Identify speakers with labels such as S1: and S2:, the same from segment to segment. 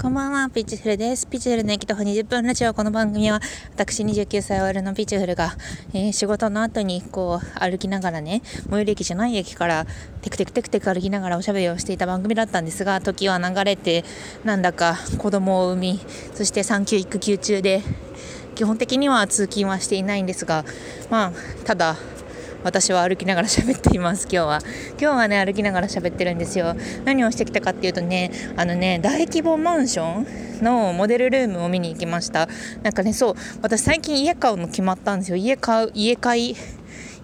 S1: こんばんは、ピッチフルです。ピッチフルの駅徒歩20分ラジオ。この番組は、私29歳 OL のピッチフルが、えー、仕事の後にこう歩きながらね、最寄り駅じゃない駅からテクテクテクテク歩きながらおしゃべりをしていた番組だったんですが、時は流れて、なんだか子供を産み、そして産休育休中で、基本的には通勤はしていないんですが、まあ、ただ、私は歩きながら喋っています今日は。今日はね歩きながら喋ってるんですよ。何をしてきたかっていうとねあのね大規模マンションのモデルルームを見に行きました。なんかねそう私最近家買うの決まったんですよ。家買う家買い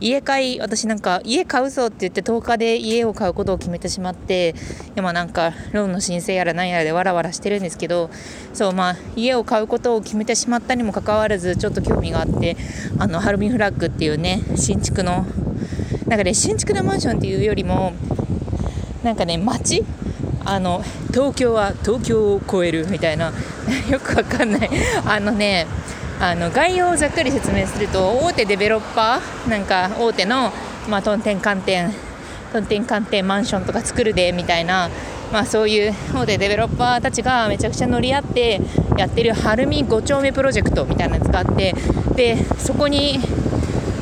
S1: 家買い私なんか家買うぞって言って10日で家を買うことを決めてしまって今なんかローンの申請やら何やらでわらわらしてるんですけどそうまあ家を買うことを決めてしまったにもかかわらずちょっと興味があってあのハルミフラッグっていうね新築のなんかね新築のマンションっていうよりもなんかね街あの東京は東京を超えるみたいな よくわかんない。あのねあの概要をざっくり説明すると大手デベロッパーなんか大手の、まあ、トンテン観点トンテン観点マンションとか作るでみたいな、まあ、そういう大手デベロッパーたちがめちゃくちゃ乗り合ってやってる晴海5丁目プロジェクトみたいなやつがあってでそこに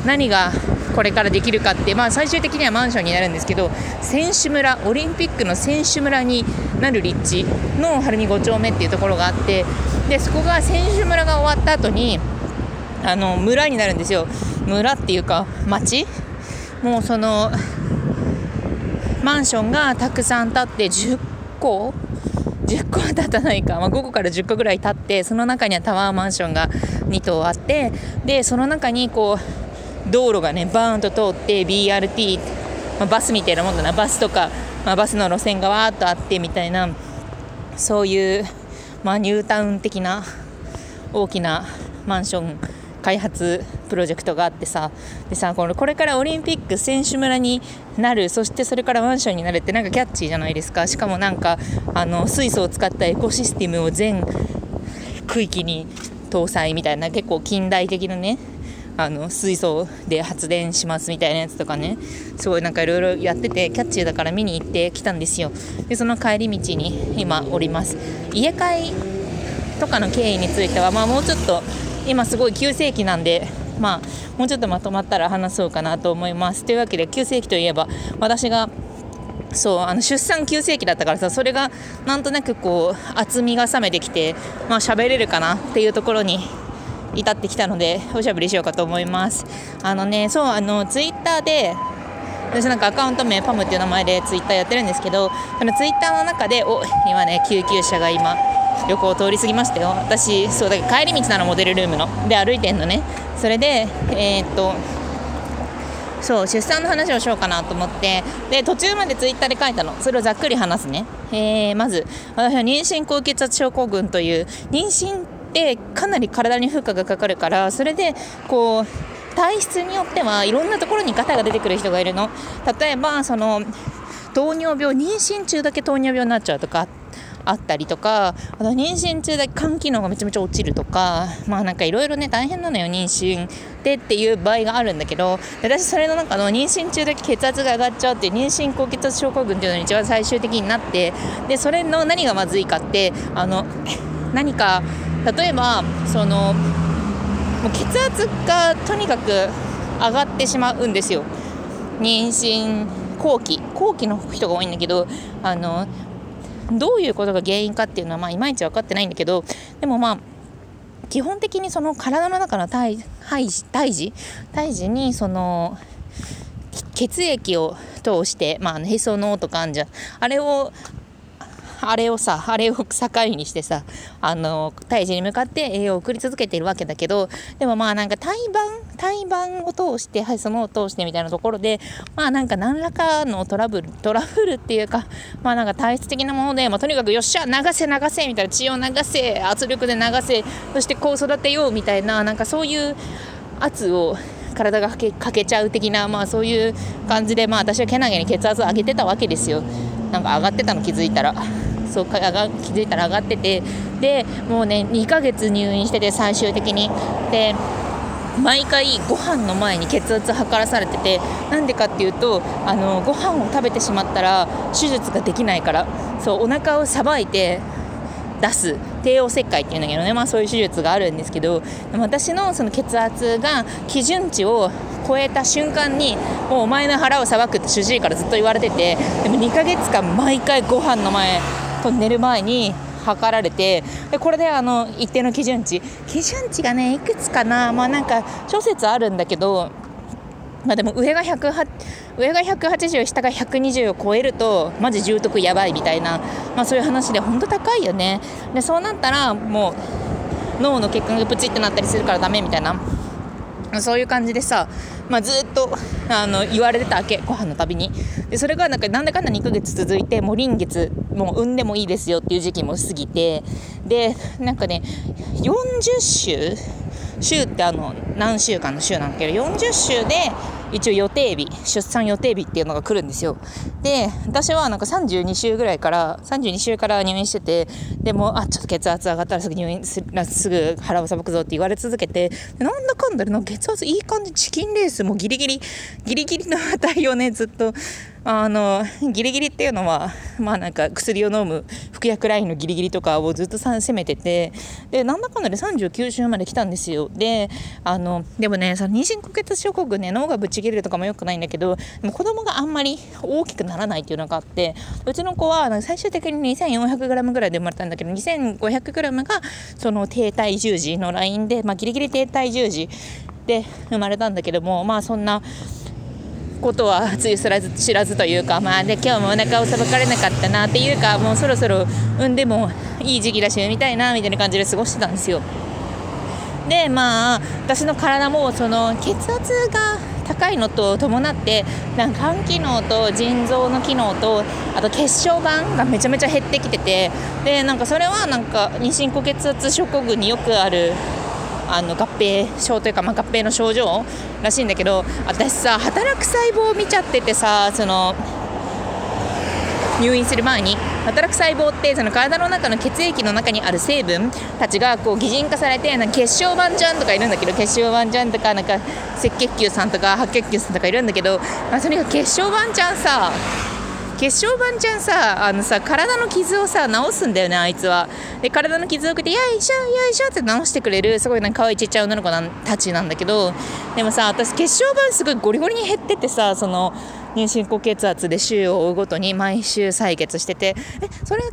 S1: 何がこれからできるかって、まあ、最終的にはマンションになるんですけど選手村オリンピックの選手村になる立地の晴海5丁目っていうところがあってでそこが選手村が終わった後にあの村になるんですよ。村っていうか町？もうそのマンションがたくさん建って10個？10個は建たないか、まあ、5個から10個ぐらい建ってその中にはタワーマンションが2棟あってでその中にこう道路がねバーンと通って BRT、まあ、バスみたいなもんだな。バスとか、まあ、バスの路線がわーっとあってみたいなそういうまあ、ニュータウン的な大きなマンション開発プロジェクトがあってさ。でさこれこれからオリンピック選手村になる。そしてそれからマンションになるってなんかキャッチーじゃないですか。しかもなんかあの水素を使ったエコシステムを全区域に搭載みたいな結構近代的なねあの水素で発電しますみたいなやつとかねすごいなんかいろいろやっててキャッチーだから見に行ってきたんですよ。でその帰り道に今おります。家買いとかの経緯については、まあ、もうちょっと今すごい急性期なんでまあもうちょっとまとまったら話そうかなと思います。というわけで急性期といえば私がそうあの出産急性期だったからさそれがなんとなくこう厚みが冷めてきてまあ喋れるかなっていうところに至ってきたのでおしゃべりしようかと思います。あのねそうあのツイッターで私なんかアカウント名パムっていう名前でツイッターやってるんですけどそのツイッターの中でお今ね救急車が今横を通り過ぎましたよ。私そうだ帰り道なのモデルルームの。で歩いてんのね。それでえー、っとそう出産の話をしようかなと思って。で途中までツイッターで書いたの。それをざっくり話すね、えー、まず私は妊娠高血圧症候群という妊娠ってかなり体に負荷がかかるからそれでこう体質によってはいろんなところにガタが出てくる人がいるの。例えばその糖尿病妊娠中だけ糖尿病になっちゃうとかあったりとかあと妊娠中だけ肝機能がめちゃめちゃ落ちるとかまあなんかいろいろね大変なのよ妊娠でっていう場合があるんだけど私それの中の妊娠中だけ血圧が上がっちゃうっていう妊娠高血圧症候群っていうのに一番最終的になってでそれの何がまずいかってあの何か例えばそのもう血圧がとにかく上がってしまうんですよ。妊娠後期。後期の人が多いんだけどあのどういうことが原因かっていうのはまあいまいち分かってないんだけどでもまあ基本的にその体の中の胎胎児胎児にその血液を通して、まあ、へその緒とかあんじゃん。あれをあれをさあれを境にしてさあの胎児に向かって栄養を送り続けているわけだけどでもまあなんか胎盤胎盤を通してはいそのを通してみたいなところでまあなんか何らかのトラブルトラブルっていうかまあなんか体質的なもので、まあ、とにかくよっしゃ流せ流せみたいな血を流せ圧力で流せそしてこう育てようみたいななんかそういう圧を体がかけちゃう的な、まあ、そういう感じで、まあ、私はけなげに血圧を上げてたわけですよなんか上がってたの気づいたら。そう気づいたら上がっててでもうね2ヶ月入院してて最終的に。で毎回ご飯の前に血圧測らされててなんでかっていうとあのご飯を食べてしまったら手術ができないからそうお腹をさばいて出す帝王切開っていうんだけどね、まあ、そういう手術があるんですけど私のその血圧が基準値を超えた瞬間にもうお前の腹をさばくって主治医からずっと言われててでも2ヶ月間毎回ご飯の前と寝る前に測られてでこれであの一定の基準値。基準値がねいくつかな。まあなんか諸説あるんだけどまあでも上が108上が180下が120を超えるとマジ重篤やばいみたいな、まあ、そういう話で本当高いよね。でそうなったらもう脳の血管がプチってなったりするからダメみたいな。そういう感じでさ、まあ、ずっとあの言われてたわけ。ご飯のたびに。でそれがなんかなんだかんだ2ヶ月続いてもう臨月もう産んでもいいですよっていう時期も過ぎてでなんかね40週週ってあの何週間の週なんだけど40週で一応予定日出産予定日っていうのが来るんですよ。で私はなんか32週ぐらいから32週から入院しててでもあちょっと血圧上がったらすぐ入院すすぐ腹をさばくぞって言われ続けてなんだかんだで血圧いい感じチキンレースもギリギリギリギリの値をねずっとあのギリギリっていうのはまあなんか薬を飲む服薬ラインのギリギリとかをずっと攻めててでなんだかんだで39週まで来たんですよ。であのでもねその妊娠高血症候群ね脳がぶち切れるとかもよくないんだけどでも子供があんまり大きくならないっていうのがあってうちの子は最終的に 2400g ぐらいで生まれたんだけど 2500g がその低体重児のラインで、まあ、ギリギリ低体重児で生まれたんだけどもまあそんなことはつゆ知らず知らずというか、まあ、で今日もお腹をさばかれなかったなっていうかもうそろそろ産んでもいい時期だし産みたいなみたいな感じで過ごしてたんですよ。でまあ私の体もその血圧が高いのと伴ってなんか肝機能と腎臓の機能とあと血小板がめちゃめちゃ減ってきててでなんかそれはなんか妊娠高血圧症候群によくあるあの合併症というか、まあ、合併の症状らしいんだけど私さ働く細胞を見ちゃっててさその入院する前に働く細胞ってその体の中の血液の中にある成分たちがこう擬人化されてなんか血小板ちゃんとかいるんだけど血小板ちゃんとかなんか赤血球さんとか白血球さんとかいるんだけど、まあ、それが血小板ちゃんさ。血小板ちゃんさあのさ体の傷をさ治すんだよねあいつは。で体の傷を受けてよいしょよいしょって治してくれるすごいなんか可愛いちっちゃい女の子たちなんだけどでもさ私血小板すごいゴリゴリに減っててさその妊娠高血圧で週を追うごとに毎週採血しててえそれ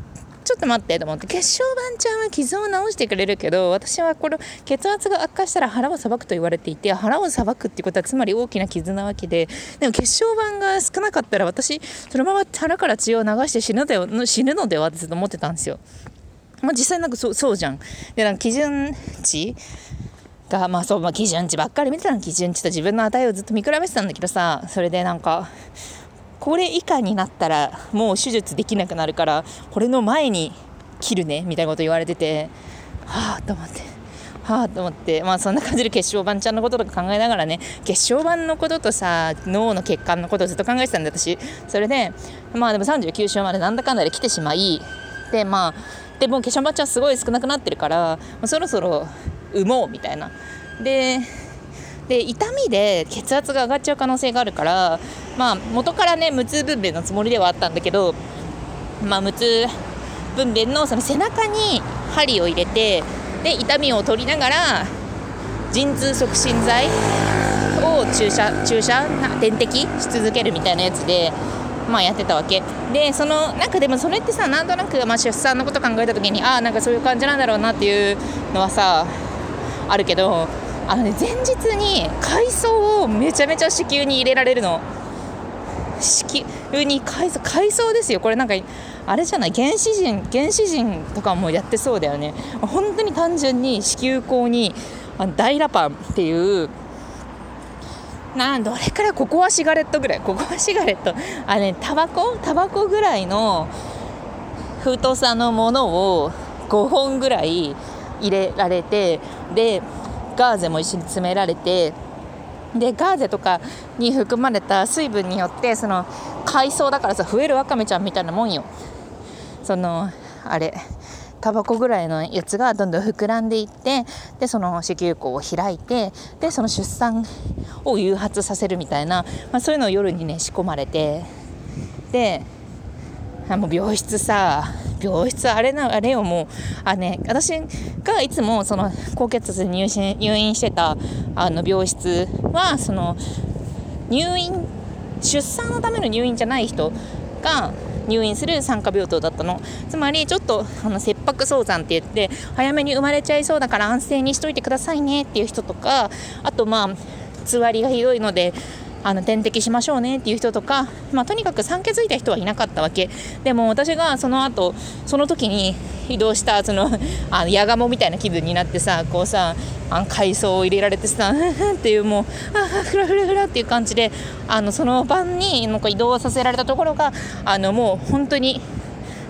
S1: ちょっと待ってと思って血小板ちゃんは傷を治してくれるけど私はこの血圧が悪化したら腹をさばくと言われていて腹をさばくってことはつまり大きな傷なわけででも血小板が少なかったら私そのまま腹から血を流して死ぬで死ぬのではってずっと思ってたんですよ。まあ、実際なんかそうそうじゃん。でなんか基準値がまあそう、まあ、基準値ばっかり見てたの基準値と自分の値をずっと見比べてたんだけどさそれでなんかこれ以下になったらもう手術できなくなるからこれの前に切るねみたいなこと言われててはあと思って。はあと思って。まあそんな感じで血小板ちゃんのこととか考えながらね血小板のこととさ脳の血管のことをずっと考えてたんで私。それでまあでも39週までなんだかんだで来てしまいでまあでも血小板ちゃんすごい少なくなってるから、まあ、そろそろ産もうみたいな。でで痛みで血圧が上がっちゃう可能性があるからまあ元からね無痛分娩のつもりではあったんだけどまあ無痛分娩のその背中に針を入れてで痛みを取りながら陣痛促進剤を注射注射点滴し続けるみたいなやつでまあやってたわけ。でそのなんかでもそれってさなんとなくまあ出産のこと考えた時にああなんかそういう感じなんだろうなっていうのはさあるけどあのね前日に海藻をめちゃめちゃ子宮に入れられるの。子宮に海藻海藻ですよ。これなんかあれじゃない？原始人原始人とかもやってそうだよね。本当に単純に子宮口にあの大ラパンっていうなんどれくらい？ココアシガレットぐらい。ココアシガレット。あれねタバコ？タバコぐらいの太さのものを5本ぐらい入れられてでガーゼも一緒に詰められてでガーゼとかに含まれた水分によってその海藻だからさ増えるわかめちゃんみたいなもんよ。そのあれタバコぐらいのやつがどんどん膨らんでいってでその子宮口を開いてでその出産を誘発させるみたいな、まあ、そういうのを夜にね仕込まれてであもう病室さ病室あれなあれよもうあね私がいつもその高血圧で入院入院してたあの病室はその入院出産のための入院じゃない人が入院する産科病棟だったの。つまりちょっとあの切迫早産って言って早めに生まれちゃいそうだから安静にしといてくださいねっていう人とかあとまあつわりがひどいのであの点滴しましょうねっていう人とか、まあ、とにかく産気づいた人はいなかったわけ。でも私がその後その時に移動したそのあのヤガモみたいな気分になってさこうさあ海藻を入れられてさ っていうもうあフラフラフラっていう感じであのその晩に移動させられたところがあのもう本当に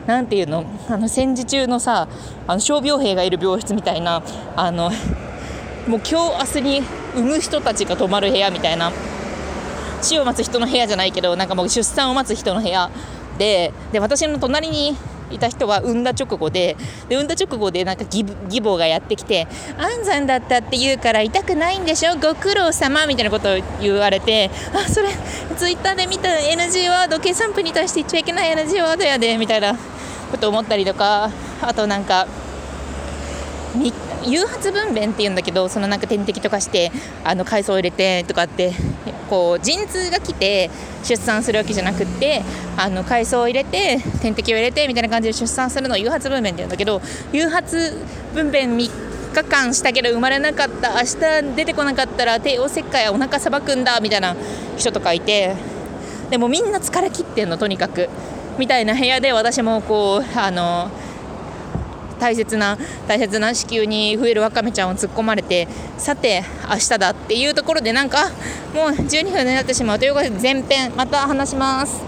S1: 何ていうのあの戦時中のさあの傷病兵がいる病室みたいなあのもう今日明日に産む人たちが泊まる部屋みたいな死を待つ人の部屋じゃないけどなんかもう出産を待つ人の部屋でで私の隣にいた人は産んだ直後でで産んだ直後でなんか義母がやってきて安産だったって言うから痛くないんでしょ？ご苦労様みたいなことを言われてあそれツイッターで見た NG ワード計算部に対して言っちゃいけない NG ワードやでみたいなこと思ったりとかあとなんか誘発分娩っていうんだけどそのなんか点滴とかしてあの海藻を入れてとかってこう陣痛が来て出産するわけじゃなくってあの海藻を入れて点滴を入れてみたいな感じで出産するのを誘発分娩って言うんだけど誘発分娩3日間したけど生まれなかった明日出てこなかったら帝王切開お腹さばくんだみたいな人とかいてでもみんな疲れ切ってんのとにかく。みたいな部屋で私もこうあの大切な大切な子宮に増えるわかめちゃんを突っ込まれてさて明日だっていうところでなんかもう12分になってしまうということで前編また話します。